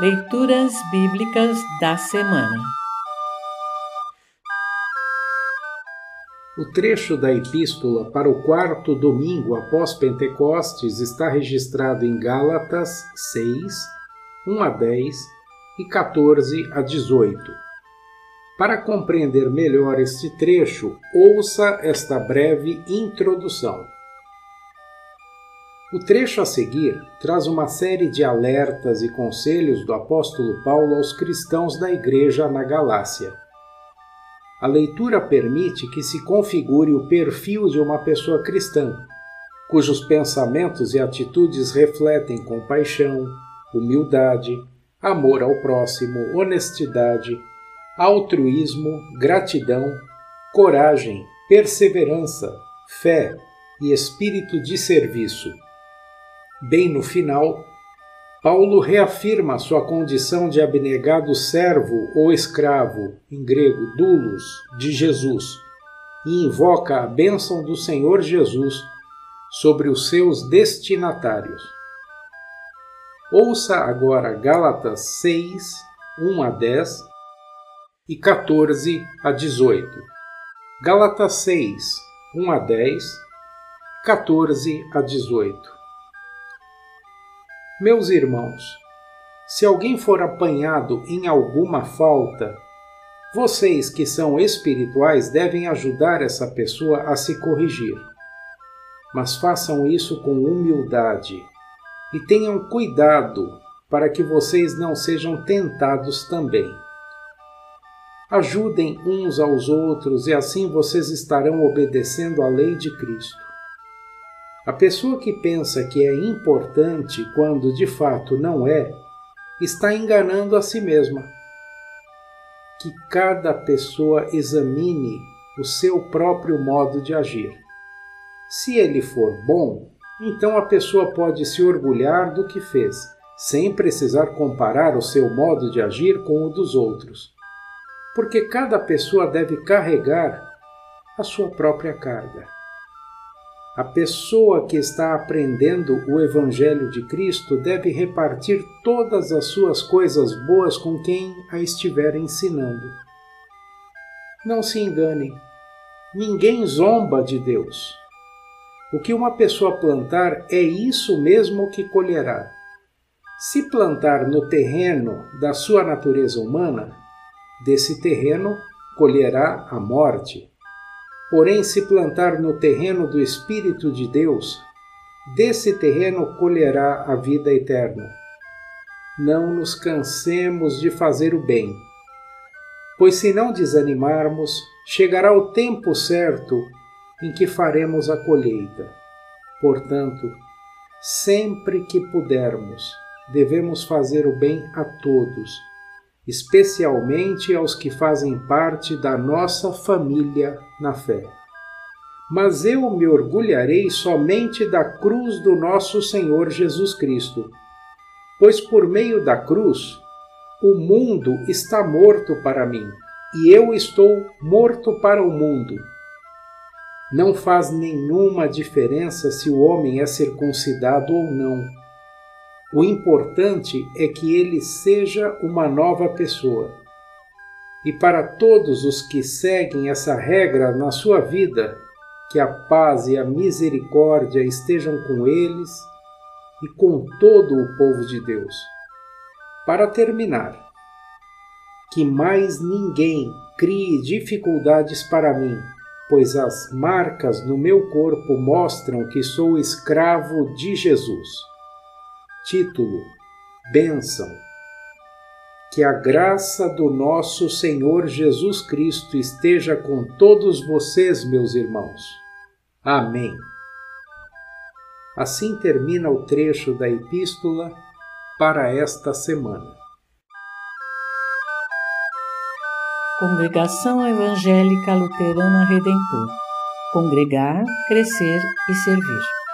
Leituras Bíblicas da Semana O trecho da Epístola para o quarto domingo após Pentecostes está registrado em Gálatas 6, 1 a 10 e 14 a 18. Para compreender melhor este trecho, ouça esta breve introdução. O trecho a seguir traz uma série de alertas e conselhos do apóstolo Paulo aos cristãos da igreja na Galácia. A leitura permite que se configure o perfil de uma pessoa cristã, cujos pensamentos e atitudes refletem compaixão, humildade, amor ao próximo, honestidade, altruísmo, gratidão, coragem, perseverança, fé e espírito de serviço. Bem no final, Paulo reafirma sua condição de abnegado servo ou escravo, em grego doulos, de Jesus, e invoca a bênção do Senhor Jesus sobre os seus destinatários. Ouça agora Gálatas 6, 1 a 10 e 14 a 18. Gálatas 6, 1 a 10, 14 a 18. Meus irmãos, se alguém for apanhado em alguma falta, vocês que são espirituais devem ajudar essa pessoa a se corrigir. Mas façam isso com humildade e tenham cuidado para que vocês não sejam tentados também. Ajudem uns aos outros e assim vocês estarão obedecendo à lei de Cristo. A pessoa que pensa que é importante quando de fato não é, está enganando a si mesma. Que cada pessoa examine o seu próprio modo de agir. Se ele for bom, então a pessoa pode se orgulhar do que fez, sem precisar comparar o seu modo de agir com o dos outros. Porque cada pessoa deve carregar a sua própria carga. A pessoa que está aprendendo o Evangelho de Cristo deve repartir todas as suas coisas boas com quem a estiver ensinando. Não se engane, ninguém zomba de Deus. O que uma pessoa plantar é isso mesmo que colherá. Se plantar no terreno da sua natureza humana, desse terreno colherá a morte. Porém, se plantar no terreno do Espírito de Deus, desse terreno colherá a vida eterna. Não nos cansemos de fazer o bem, pois se não desanimarmos, chegará o tempo certo em que faremos a colheita. Portanto, sempre que pudermos, devemos fazer o bem a todos especialmente aos que fazem parte da nossa família na fé. Mas eu me orgulharei somente da cruz do nosso Senhor Jesus Cristo, pois por meio da cruz o mundo está morto para mim e eu estou morto para o mundo. Não faz nenhuma diferença se o homem é circuncidado ou não o importante é que ele seja uma nova pessoa. E para todos os que seguem essa regra na sua vida, que a paz e a misericórdia estejam com eles e com todo o povo de Deus. Para terminar, que mais ninguém crie dificuldades para mim, pois as marcas no meu corpo mostram que sou escravo de Jesus. Título: Bênção. Que a graça do nosso Senhor Jesus Cristo esteja com todos vocês, meus irmãos. Amém. Assim termina o trecho da epístola para esta semana. Congregação Evangélica Luterana Redentor Congregar, Crescer e Servir.